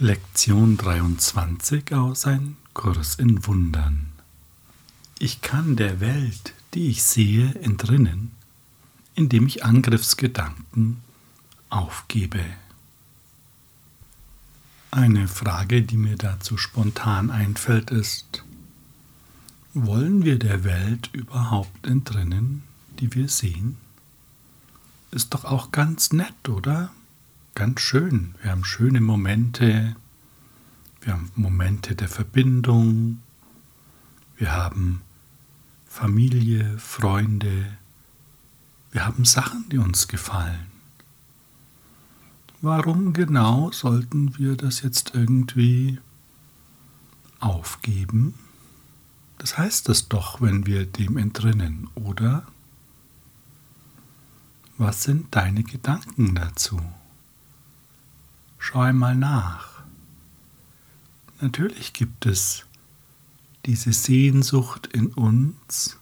Lektion 23 aus Ein Kurs in Wundern. Ich kann der Welt, die ich sehe, entrinnen, indem ich Angriffsgedanken aufgebe. Eine Frage, die mir dazu spontan einfällt, ist, wollen wir der Welt überhaupt entrinnen, die wir sehen? Ist doch auch ganz nett, oder? Ganz schön. Wir haben schöne Momente. Wir haben Momente der Verbindung. Wir haben Familie, Freunde. Wir haben Sachen, die uns gefallen. Warum genau sollten wir das jetzt irgendwie aufgeben? Das heißt es doch, wenn wir dem entrinnen, oder? Was sind deine Gedanken dazu? Schau einmal nach. Natürlich gibt es diese Sehnsucht in uns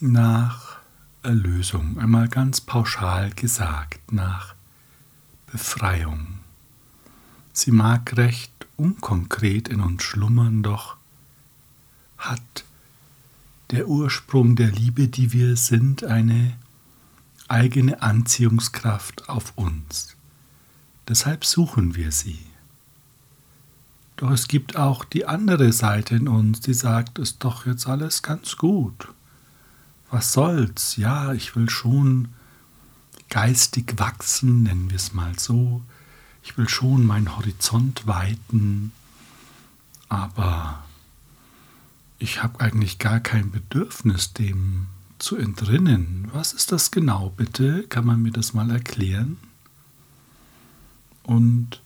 nach Erlösung, einmal ganz pauschal gesagt, nach Befreiung. Sie mag recht unkonkret in uns schlummern, doch hat der Ursprung der Liebe, die wir sind, eine eigene Anziehungskraft auf uns. Deshalb suchen wir sie. Doch es gibt auch die andere Seite in uns, die sagt, ist doch jetzt alles ganz gut. Was soll's? Ja, ich will schon geistig wachsen, nennen wir es mal so. Ich will schon meinen Horizont weiten, aber ich habe eigentlich gar kein Bedürfnis, dem zu entrinnen. Was ist das genau, bitte? Kann man mir das mal erklären? Und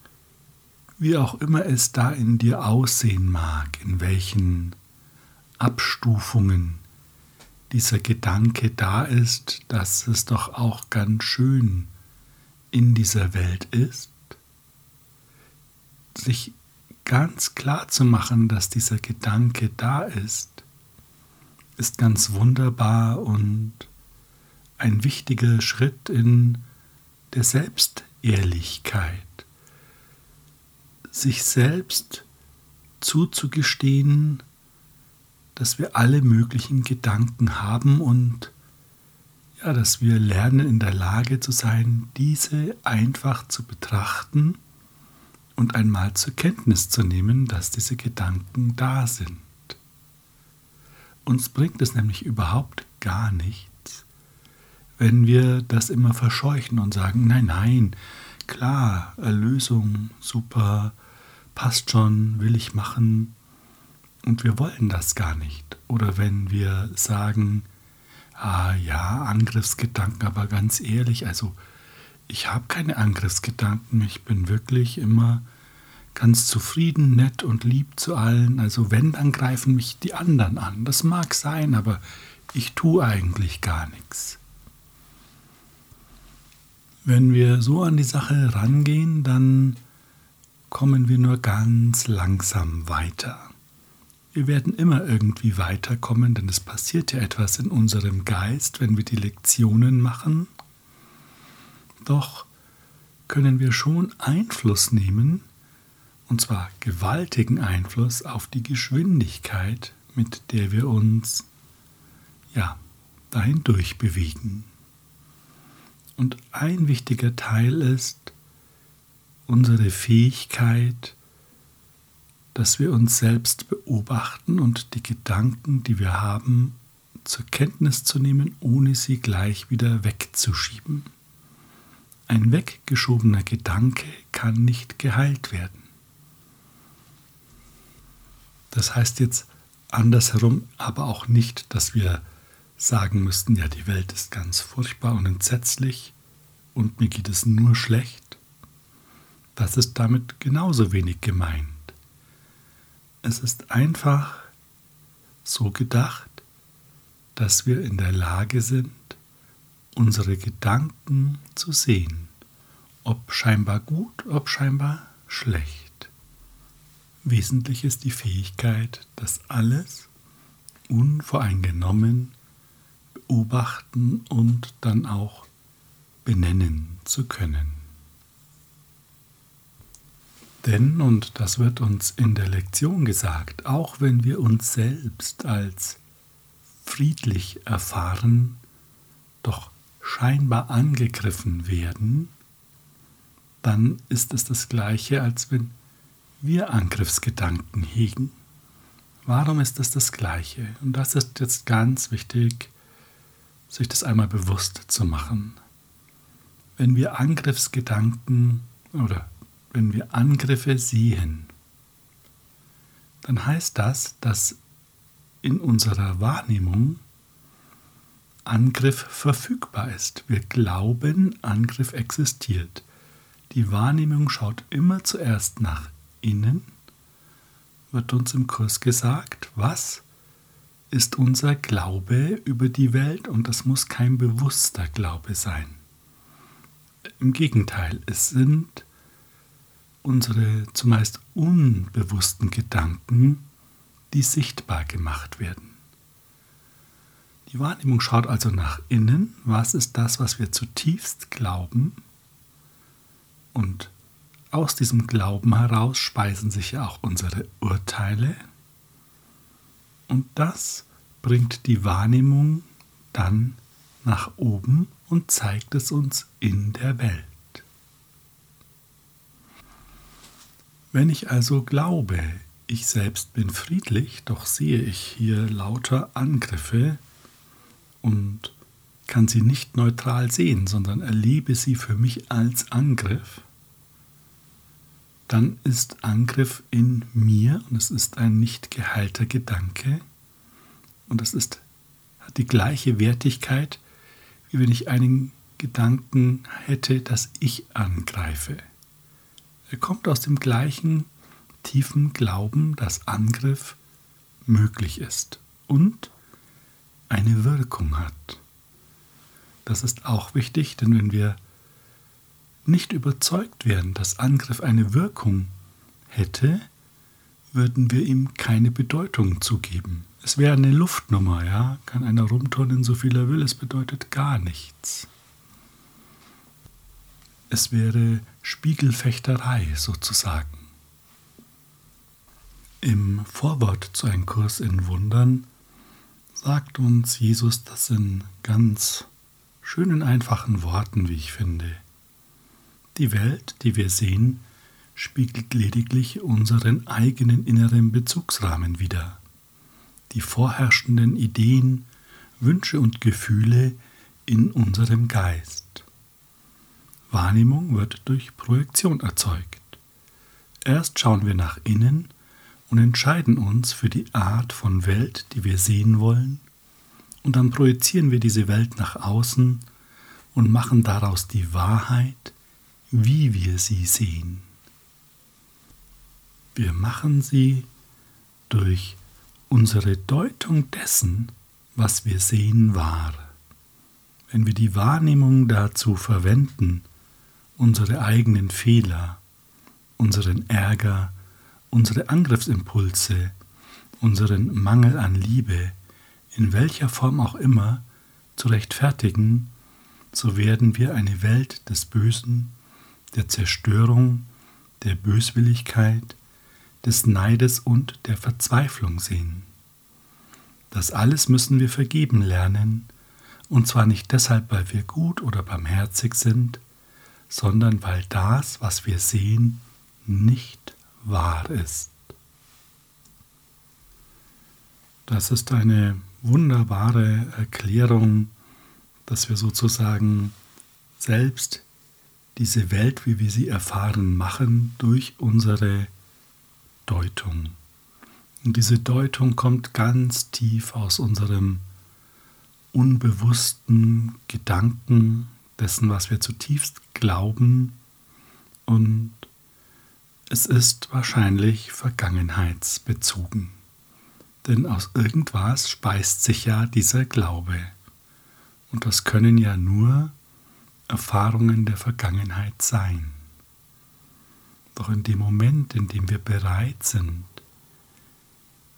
wie auch immer es da in dir aussehen mag, in welchen Abstufungen dieser Gedanke da ist, dass es doch auch ganz schön in dieser Welt ist, sich ganz klar zu machen, dass dieser Gedanke da ist, ist ganz wunderbar und ein wichtiger Schritt in der Selbstehrlichkeit. Sich selbst zuzugestehen, dass wir alle möglichen Gedanken haben und ja, dass wir lernen in der Lage zu sein, diese einfach zu betrachten und einmal zur Kenntnis zu nehmen, dass diese Gedanken da sind. Uns bringt es nämlich überhaupt gar nichts, wenn wir das immer verscheuchen und sagen, nein, nein, klar, Erlösung, super, passt schon, will ich machen, und wir wollen das gar nicht. Oder wenn wir sagen, ah ja, Angriffsgedanken, aber ganz ehrlich, also ich habe keine Angriffsgedanken, ich bin wirklich immer ganz zufrieden, nett und lieb zu allen. Also wenn, dann greifen mich die anderen an. Das mag sein, aber ich tue eigentlich gar nichts. Wenn wir so an die Sache rangehen, dann kommen wir nur ganz langsam weiter. Wir werden immer irgendwie weiterkommen, denn es passiert ja etwas in unserem Geist, wenn wir die Lektionen machen. Doch können wir schon Einfluss nehmen, und zwar gewaltigen Einfluss auf die Geschwindigkeit, mit der wir uns ja, dahin durchbewegen. Und ein wichtiger Teil ist unsere Fähigkeit, dass wir uns selbst beobachten und die Gedanken, die wir haben, zur Kenntnis zu nehmen, ohne sie gleich wieder wegzuschieben. Ein weggeschobener Gedanke kann nicht geheilt werden. Das heißt jetzt andersherum aber auch nicht, dass wir sagen müssten, ja, die Welt ist ganz furchtbar und entsetzlich und mir geht es nur schlecht. Das ist damit genauso wenig gemeint. Es ist einfach so gedacht, dass wir in der Lage sind, unsere Gedanken zu sehen, ob scheinbar gut, ob scheinbar schlecht. Wesentlich ist die Fähigkeit, das alles unvoreingenommen beobachten und dann auch benennen zu können. Denn, und das wird uns in der Lektion gesagt, auch wenn wir uns selbst als friedlich erfahren, doch scheinbar angegriffen werden, dann ist es das gleiche, als wenn wir Angriffsgedanken hegen. Warum ist das das gleiche? Und das ist jetzt ganz wichtig, sich das einmal bewusst zu machen. Wenn wir Angriffsgedanken oder wenn wir Angriffe sehen, dann heißt das, dass in unserer Wahrnehmung Angriff verfügbar ist. Wir glauben, Angriff existiert. Die Wahrnehmung schaut immer zuerst nach innen, wird uns im Kurs gesagt, was ist unser Glaube über die Welt und das muss kein bewusster Glaube sein. Im Gegenteil, es sind unsere zumeist unbewussten Gedanken, die sichtbar gemacht werden. Die Wahrnehmung schaut also nach innen, was ist das, was wir zutiefst glauben, und aus diesem Glauben heraus speisen sich ja auch unsere Urteile, und das bringt die Wahrnehmung dann nach oben und zeigt es uns in der Welt. Wenn ich also glaube, ich selbst bin friedlich, doch sehe ich hier lauter Angriffe und kann sie nicht neutral sehen, sondern erlebe sie für mich als Angriff, dann ist Angriff in mir und es ist ein nicht geheilter Gedanke und es ist, hat die gleiche Wertigkeit, wenn ich einen Gedanken hätte, dass ich angreife. Er kommt aus dem gleichen tiefen Glauben, dass Angriff möglich ist und eine Wirkung hat. Das ist auch wichtig, denn wenn wir nicht überzeugt wären, dass Angriff eine Wirkung hätte, würden wir ihm keine Bedeutung zugeben. Es wäre eine Luftnummer, ja, kann einer rumturnen, so viel er will, es bedeutet gar nichts. Es wäre Spiegelfechterei sozusagen. Im Vorwort zu einem Kurs in Wundern sagt uns Jesus das in ganz schönen, einfachen Worten, wie ich finde. Die Welt, die wir sehen, spiegelt lediglich unseren eigenen inneren Bezugsrahmen wider. Die vorherrschenden Ideen, Wünsche und Gefühle in unserem Geist. Wahrnehmung wird durch Projektion erzeugt. Erst schauen wir nach innen und entscheiden uns für die Art von Welt, die wir sehen wollen, und dann projizieren wir diese Welt nach außen und machen daraus die Wahrheit, wie wir sie sehen. Wir machen sie durch unsere Deutung dessen, was wir sehen, wahr. Wenn wir die Wahrnehmung dazu verwenden, unsere eigenen Fehler, unseren Ärger, unsere Angriffsimpulse, unseren Mangel an Liebe, in welcher Form auch immer, zu rechtfertigen, so werden wir eine Welt des Bösen der Zerstörung, der Böswilligkeit, des Neides und der Verzweiflung sehen. Das alles müssen wir vergeben lernen, und zwar nicht deshalb, weil wir gut oder barmherzig sind, sondern weil das, was wir sehen, nicht wahr ist. Das ist eine wunderbare Erklärung, dass wir sozusagen selbst diese Welt, wie wir sie erfahren, machen durch unsere Deutung. Und diese Deutung kommt ganz tief aus unserem unbewussten Gedanken, dessen, was wir zutiefst glauben. Und es ist wahrscheinlich vergangenheitsbezogen. Denn aus irgendwas speist sich ja dieser Glaube. Und das können ja nur Erfahrungen der Vergangenheit sein. Doch in dem Moment, in dem wir bereit sind,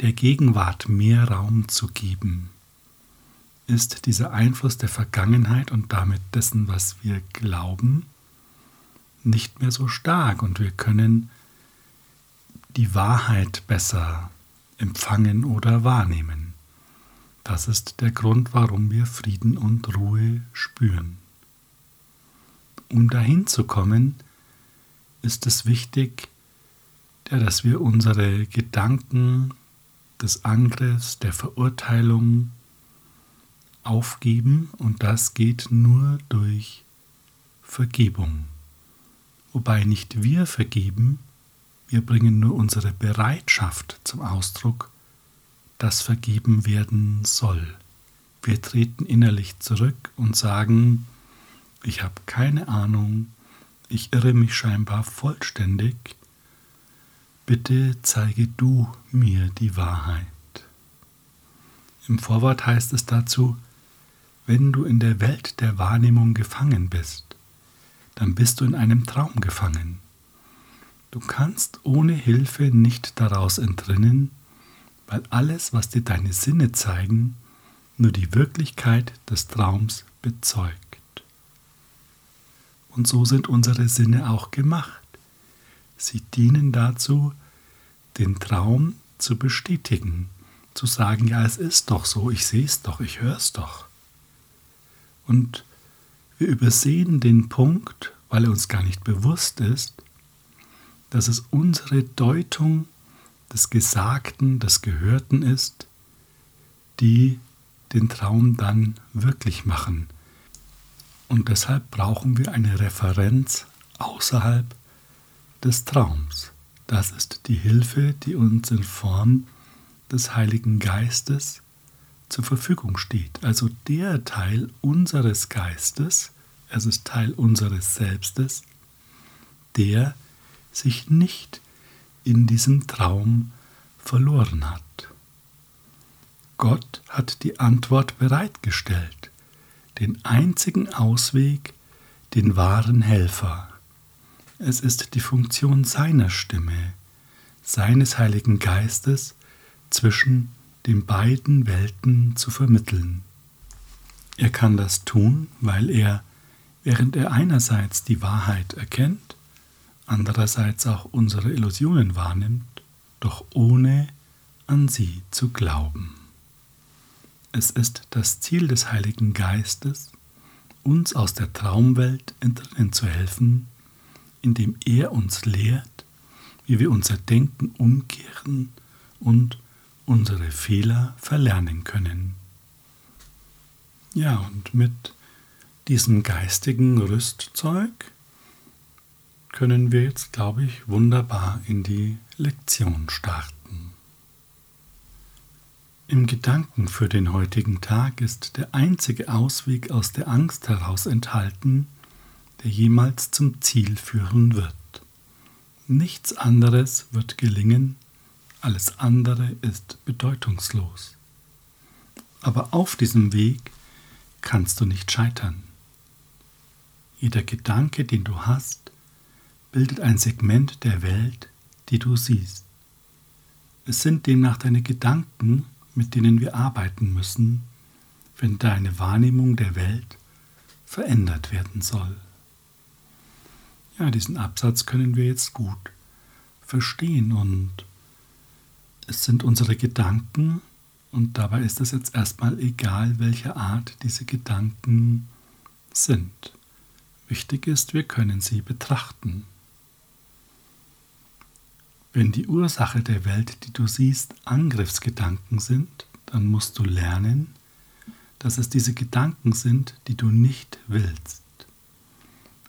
der Gegenwart mehr Raum zu geben, ist dieser Einfluss der Vergangenheit und damit dessen, was wir glauben, nicht mehr so stark und wir können die Wahrheit besser empfangen oder wahrnehmen. Das ist der Grund, warum wir Frieden und Ruhe spüren. Um dahin zu kommen, ist es wichtig, ja, dass wir unsere Gedanken des Angriffs, der Verurteilung aufgeben und das geht nur durch Vergebung. Wobei nicht wir vergeben, wir bringen nur unsere Bereitschaft zum Ausdruck, dass vergeben werden soll. Wir treten innerlich zurück und sagen, ich habe keine Ahnung, ich irre mich scheinbar vollständig, bitte zeige du mir die Wahrheit. Im Vorwort heißt es dazu, wenn du in der Welt der Wahrnehmung gefangen bist, dann bist du in einem Traum gefangen. Du kannst ohne Hilfe nicht daraus entrinnen, weil alles, was dir deine Sinne zeigen, nur die Wirklichkeit des Traums bezeugt. Und so sind unsere Sinne auch gemacht. Sie dienen dazu, den Traum zu bestätigen, zu sagen, ja, es ist doch so, ich sehe es doch, ich höre es doch. Und wir übersehen den Punkt, weil er uns gar nicht bewusst ist, dass es unsere Deutung des Gesagten, des Gehörten ist, die den Traum dann wirklich machen. Und deshalb brauchen wir eine Referenz außerhalb des Traums. Das ist die Hilfe, die uns in Form des Heiligen Geistes zur Verfügung steht. Also der Teil unseres Geistes, es ist Teil unseres Selbstes, der sich nicht in diesem Traum verloren hat. Gott hat die Antwort bereitgestellt, den einzigen Ausweg, den wahren Helfer. Es ist die Funktion seiner Stimme, seines Heiligen Geistes zwischen den beiden Welten zu vermitteln. Er kann das tun, weil er, während er einerseits die Wahrheit erkennt, andererseits auch unsere Illusionen wahrnimmt, doch ohne an sie zu glauben. Es ist das Ziel des Heiligen Geistes, uns aus der Traumwelt entrinnen zu helfen, indem er uns lehrt, wie wir unser Denken umkehren und unsere Fehler verlernen können. Ja, und mit diesem geistigen Rüstzeug können wir jetzt, glaube ich, wunderbar in die Lektion starten. Im Gedanken für den heutigen Tag ist der einzige Ausweg aus der Angst heraus enthalten, der jemals zum Ziel führen wird. Nichts anderes wird gelingen, alles andere ist bedeutungslos. Aber auf diesem Weg kannst du nicht scheitern. Jeder Gedanke, den du hast, bildet ein Segment der Welt, die du siehst. Es sind demnach deine Gedanken, mit denen wir arbeiten müssen, wenn deine Wahrnehmung der Welt verändert werden soll. Ja, diesen Absatz können wir jetzt gut verstehen und es sind unsere Gedanken und dabei ist es jetzt erstmal egal, welcher Art diese Gedanken sind. Wichtig ist, wir können sie betrachten. Wenn die Ursache der Welt, die du siehst, Angriffsgedanken sind, dann musst du lernen, dass es diese Gedanken sind, die du nicht willst.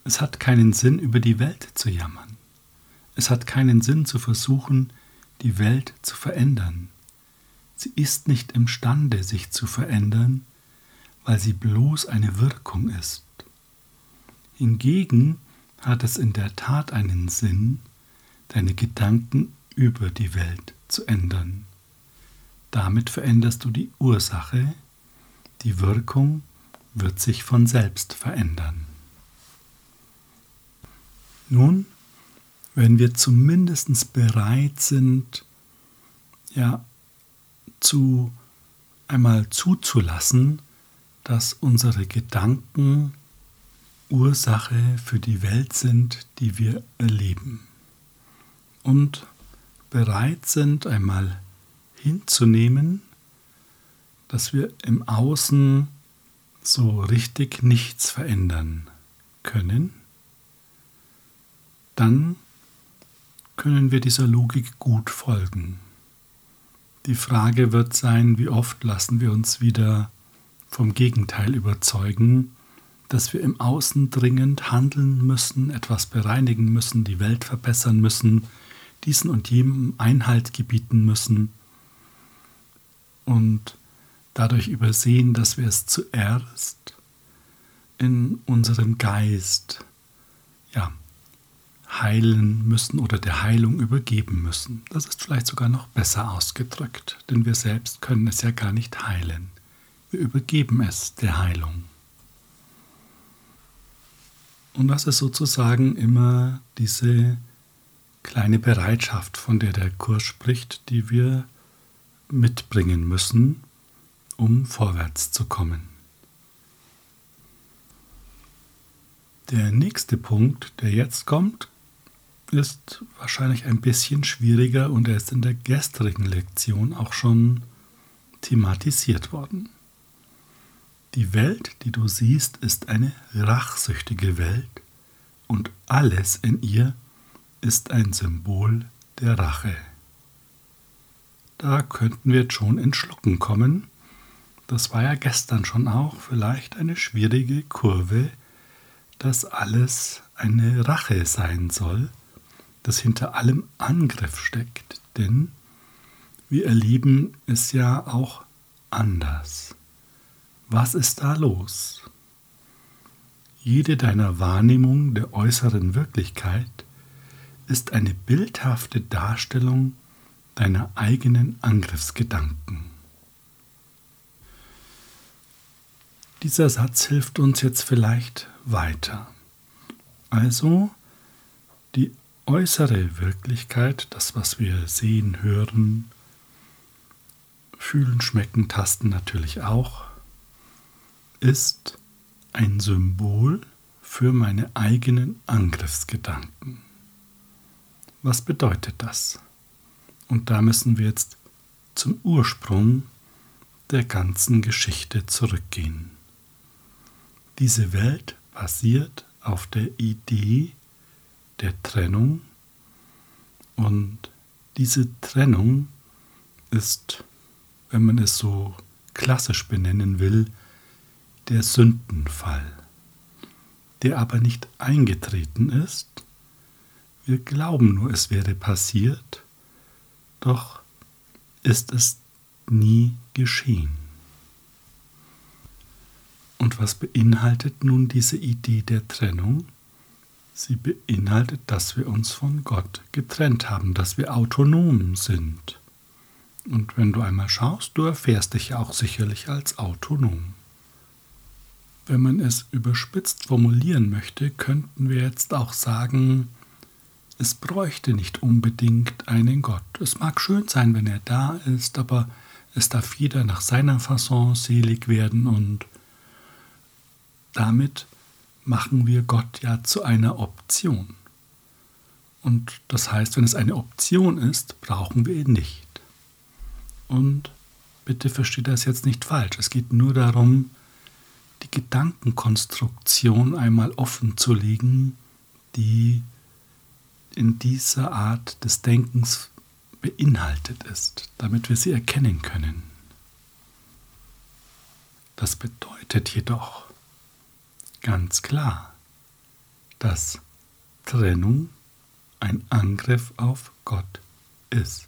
Es hat keinen Sinn, über die Welt zu jammern. Es hat keinen Sinn zu versuchen, die Welt zu verändern. Sie ist nicht imstande, sich zu verändern, weil sie bloß eine Wirkung ist. Hingegen hat es in der Tat einen Sinn, deine Gedanken über die Welt zu ändern. Damit veränderst du die Ursache, die Wirkung wird sich von selbst verändern. Nun, wenn wir zumindest bereit sind, ja, zu einmal zuzulassen, dass unsere Gedanken Ursache für die Welt sind, die wir erleben und bereit sind, einmal hinzunehmen, dass wir im Außen so richtig nichts verändern können, dann können wir dieser Logik gut folgen. Die Frage wird sein, wie oft lassen wir uns wieder vom Gegenteil überzeugen, dass wir im Außen dringend handeln müssen, etwas bereinigen müssen, die Welt verbessern müssen, diesen und jenem Einhalt gebieten müssen und dadurch übersehen, dass wir es zuerst in unserem Geist ja, heilen müssen oder der Heilung übergeben müssen. Das ist vielleicht sogar noch besser ausgedrückt, denn wir selbst können es ja gar nicht heilen. Wir übergeben es der Heilung. Und das ist sozusagen immer diese kleine Bereitschaft, von der der Kurs spricht, die wir mitbringen müssen, um vorwärts zu kommen. Der nächste Punkt, der jetzt kommt, ist wahrscheinlich ein bisschen schwieriger und er ist in der gestrigen Lektion auch schon thematisiert worden. Die Welt, die du siehst, ist eine rachsüchtige Welt und alles in ihr ist ein Symbol der Rache. Da könnten wir jetzt schon in Schlucken kommen. Das war ja gestern schon auch vielleicht eine schwierige Kurve, dass alles eine Rache sein soll das hinter allem Angriff steckt, denn wir erleben es ja auch anders. Was ist da los? Jede deiner Wahrnehmung der äußeren Wirklichkeit ist eine bildhafte Darstellung deiner eigenen Angriffsgedanken. Dieser Satz hilft uns jetzt vielleicht weiter. Also, die äußere Wirklichkeit, das, was wir sehen, hören, fühlen, schmecken, tasten natürlich auch, ist ein Symbol für meine eigenen Angriffsgedanken. Was bedeutet das? Und da müssen wir jetzt zum Ursprung der ganzen Geschichte zurückgehen. Diese Welt basiert auf der Idee der Trennung. Und diese Trennung ist, wenn man es so klassisch benennen will, der Sündenfall, der aber nicht eingetreten ist. Wir glauben nur, es wäre passiert, doch ist es nie geschehen. Und was beinhaltet nun diese Idee der Trennung? Sie beinhaltet, dass wir uns von Gott getrennt haben, dass wir autonom sind. Und wenn du einmal schaust, du erfährst dich auch sicherlich als autonom. Wenn man es überspitzt formulieren möchte, könnten wir jetzt auch sagen, es bräuchte nicht unbedingt einen Gott. Es mag schön sein, wenn er da ist, aber es darf jeder nach seiner Fasson selig werden und damit machen wir Gott ja zu einer Option. Und das heißt, wenn es eine Option ist, brauchen wir ihn nicht. Und bitte versteht das jetzt nicht falsch. Es geht nur darum, die Gedankenkonstruktion einmal offen zu legen, die in dieser Art des Denkens beinhaltet ist, damit wir sie erkennen können. Das bedeutet jedoch, ganz klar, dass Trennung ein Angriff auf Gott ist.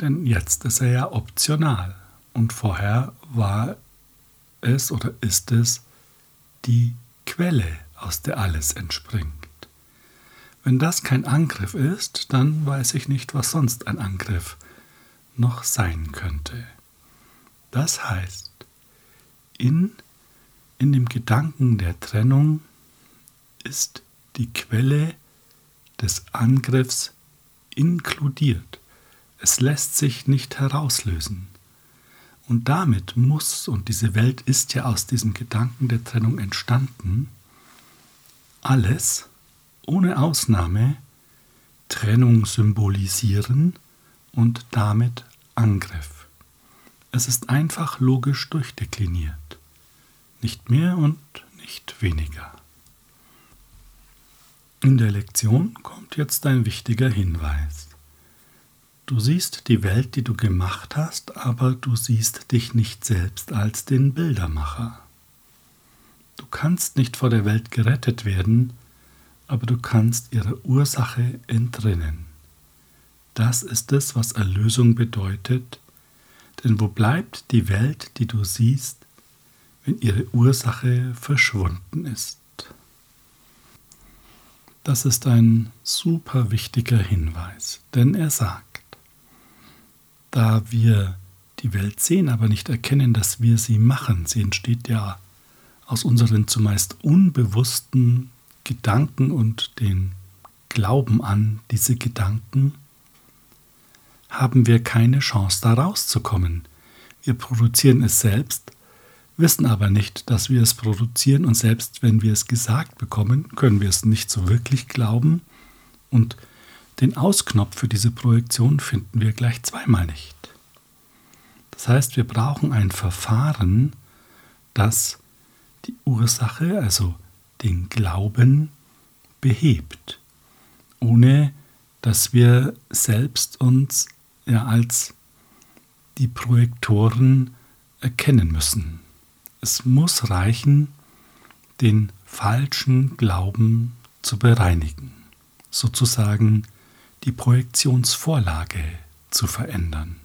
Denn jetzt ist er ja optional und vorher war es oder ist es die Quelle, aus der alles entspringt. Wenn das kein Angriff ist, dann weiß ich nicht, was sonst ein Angriff noch sein könnte. Das heißt, in in dem Gedanken der Trennung ist die Quelle des Angriffs inkludiert. Es lässt sich nicht herauslösen. Und damit muss, und diese Welt ist ja aus diesem Gedanken der Trennung entstanden, alles, ohne Ausnahme, Trennung symbolisieren und damit Angriff. Es ist einfach logisch durchdekliniert. Nicht mehr und nicht weniger. In der Lektion kommt jetzt ein wichtiger Hinweis. Du siehst die Welt, die du gemacht hast, aber du siehst dich nicht selbst als den Bildermacher. Du kannst nicht vor der Welt gerettet werden, aber du kannst ihrer Ursache entrinnen. Das ist es, was Erlösung bedeutet, denn wo bleibt die Welt, die du siehst, wenn ihre Ursache verschwunden ist? Das ist ein super wichtiger Hinweis, denn er sagt, da wir die Welt sehen, aber nicht erkennen, dass wir sie machen, sie entsteht ja aus unseren zumeist unbewussten Gedanken und den Glauben an diese Gedanken, haben wir keine Chance, da rauszukommen. Wir produzieren es selbst, wissen aber nicht, dass wir es produzieren und selbst wenn wir es gesagt bekommen, können wir es nicht so wirklich glauben und den Ausknopf für diese Projektion finden wir gleich zweimal nicht. Das heißt, wir brauchen ein Verfahren, das die Ursache, also den Glauben, behebt, ohne dass wir selbst uns ja als die Projektoren erkennen müssen. Es muss reichen, den falschen Glauben zu bereinigen, sozusagen die Projektionsvorlage zu verändern.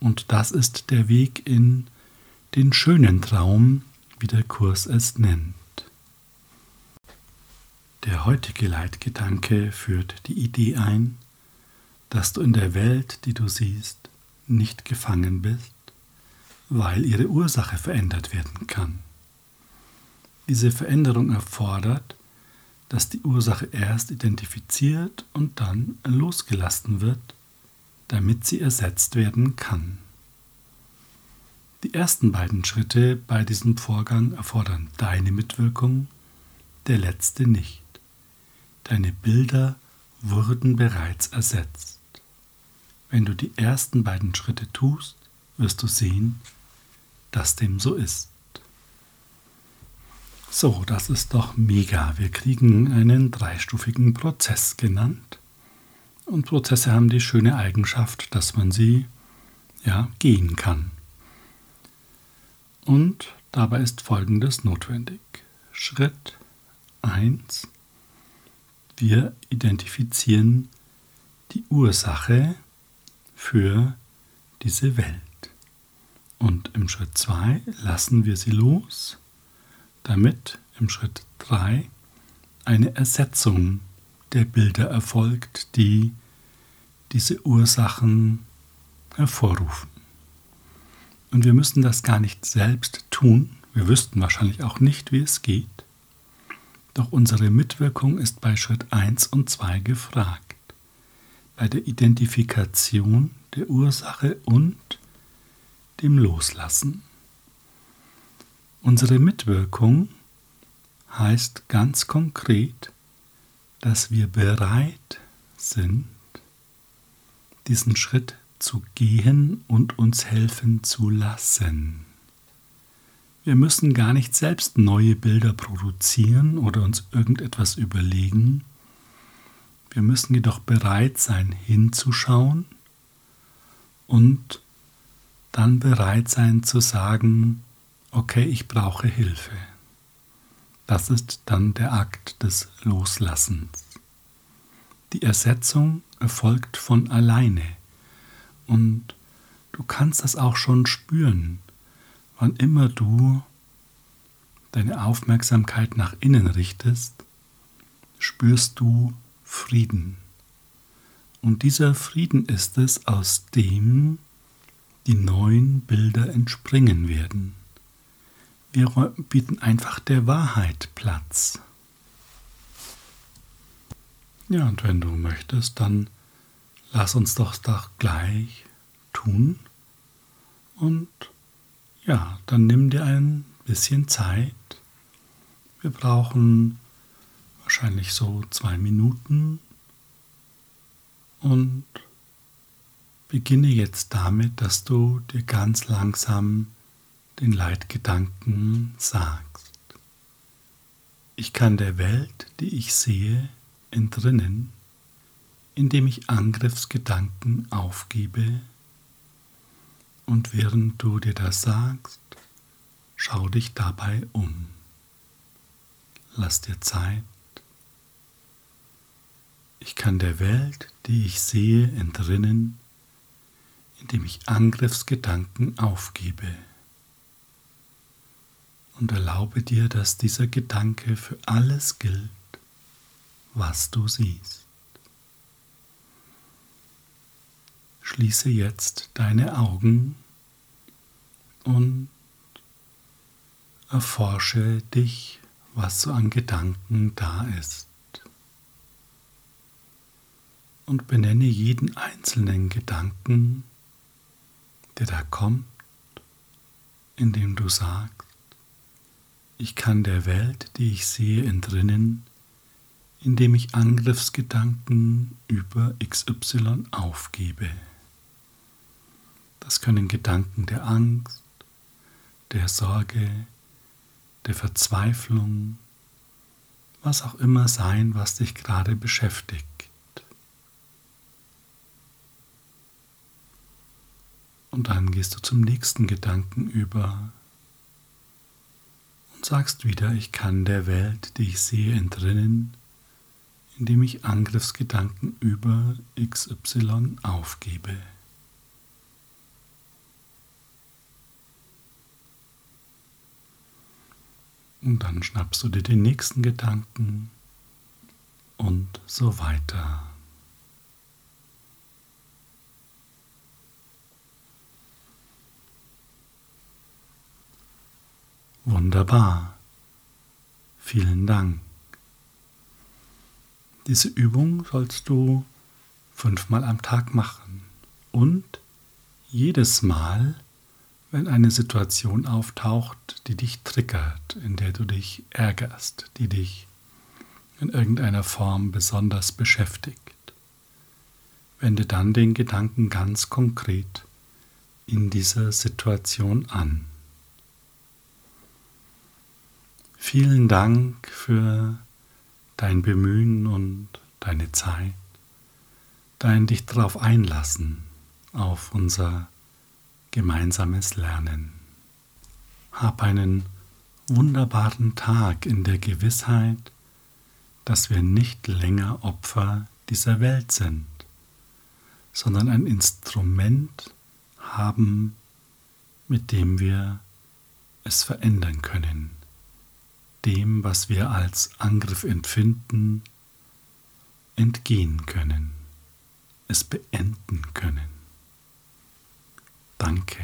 Und das ist der Weg in den schönen Traum, wie der Kurs es nennt. Der heutige Leitgedanke führt die Idee ein, dass du in der Welt, die du siehst, nicht gefangen bist, weil ihre Ursache verändert werden kann. Diese Veränderung erfordert, dass die Ursache erst identifiziert und dann losgelassen wird, damit sie ersetzt werden kann. Die ersten beiden Schritte bei diesem Vorgang erfordern deine Mitwirkung, der letzte nicht. Deine Bilder wurden bereits ersetzt. Wenn du die ersten beiden Schritte tust, wirst du sehen, dass dem so ist. So, das ist doch mega. Wir kriegen einen dreistufigen Prozess genannt. Und Prozesse haben die schöne Eigenschaft, dass man sie ja gehen kann. Und dabei ist Folgendes notwendig. Schritt 1. Wir identifizieren die Ursache für diese Welt. Und im Schritt 2 lassen wir sie los, damit im Schritt 3 eine Ersetzung der Bilder erfolgt, die diese Ursachen hervorrufen. Und wir müssen das gar nicht selbst tun. Wir wüssten wahrscheinlich auch nicht, wie es geht. Doch unsere Mitwirkung ist bei Schritt 1 und 2 gefragt. Bei der Identifikation der Ursache und dem Loslassen. Unsere Mitwirkung heißt ganz konkret, dass wir bereit sind, diesen Schritt zu gehen und uns helfen zu lassen. Wir müssen gar nicht selbst neue Bilder produzieren oder uns irgendetwas überlegen. Wir müssen jedoch bereit sein, hinzuschauen und dann bereit sein zu sagen, okay, ich brauche Hilfe. Das ist dann der Akt des Loslassens. Die Ersetzung erfolgt von alleine. Und du kannst das auch schon spüren, wann immer du deine Aufmerksamkeit nach innen richtest, spürst du Frieden. Und dieser Frieden ist es, aus dem die neuen Bilder entspringen werden. Wir bieten einfach der Wahrheit Platz. Ja, und wenn du möchtest, dann lass uns doch doch gleich tun. Und ja, dann nimm dir ein bisschen Zeit. Wir brauchen wahrscheinlich so zwei Minuten. Und Beginne jetzt damit, dass du dir ganz langsam den Leitgedanken sagst. Ich kann der Welt, die ich sehe, entrinnen, indem ich Angriffsgedanken aufgebe. Und während du dir das sagst, schau dich dabei um. Lass dir Zeit. Ich kann der Welt, die ich sehe, entrinnen, indem ich Angriffsgedanken aufgebe. Und erlaube dir, dass dieser Gedanke für alles gilt, was du siehst. Schließe jetzt deine Augen und erforsche dich, was so an Gedanken da ist. Und benenne jeden einzelnen Gedanken, der da kommt, indem du sagst, ich kann der Welt, die ich sehe, entrinnen, indem ich Angriffsgedanken über XY aufgebe. Das können Gedanken der Angst, der Sorge, der Verzweiflung, was auch immer sein, was dich gerade beschäftigt. Und dann gehst du zum nächsten Gedanken über und sagst wieder, ich kann der Welt, die ich sehe, entrinnen, indem ich Angriffsgedanken über XY aufgebe. Und dann schnappst du dir den nächsten Gedanken und so weiter. Wunderbar. Vielen Dank. Diese Übung sollst du fünfmal am Tag machen und jedes Mal, wenn eine Situation auftaucht, die dich triggert, in der du dich ärgerst, die dich in irgendeiner Form besonders beschäftigt, wende dann den Gedanken ganz konkret in dieser Situation an. Vielen Dank für dein Bemühen und deine Zeit, dein dich darauf einlassen, auf unser gemeinsames Lernen. Hab einen wunderbaren Tag in der Gewissheit, dass wir nicht länger Opfer dieser Welt sind, sondern ein Instrument haben, mit dem wir es verändern können dem, was wir als Angriff empfinden, entgehen können, es beenden können. Danke.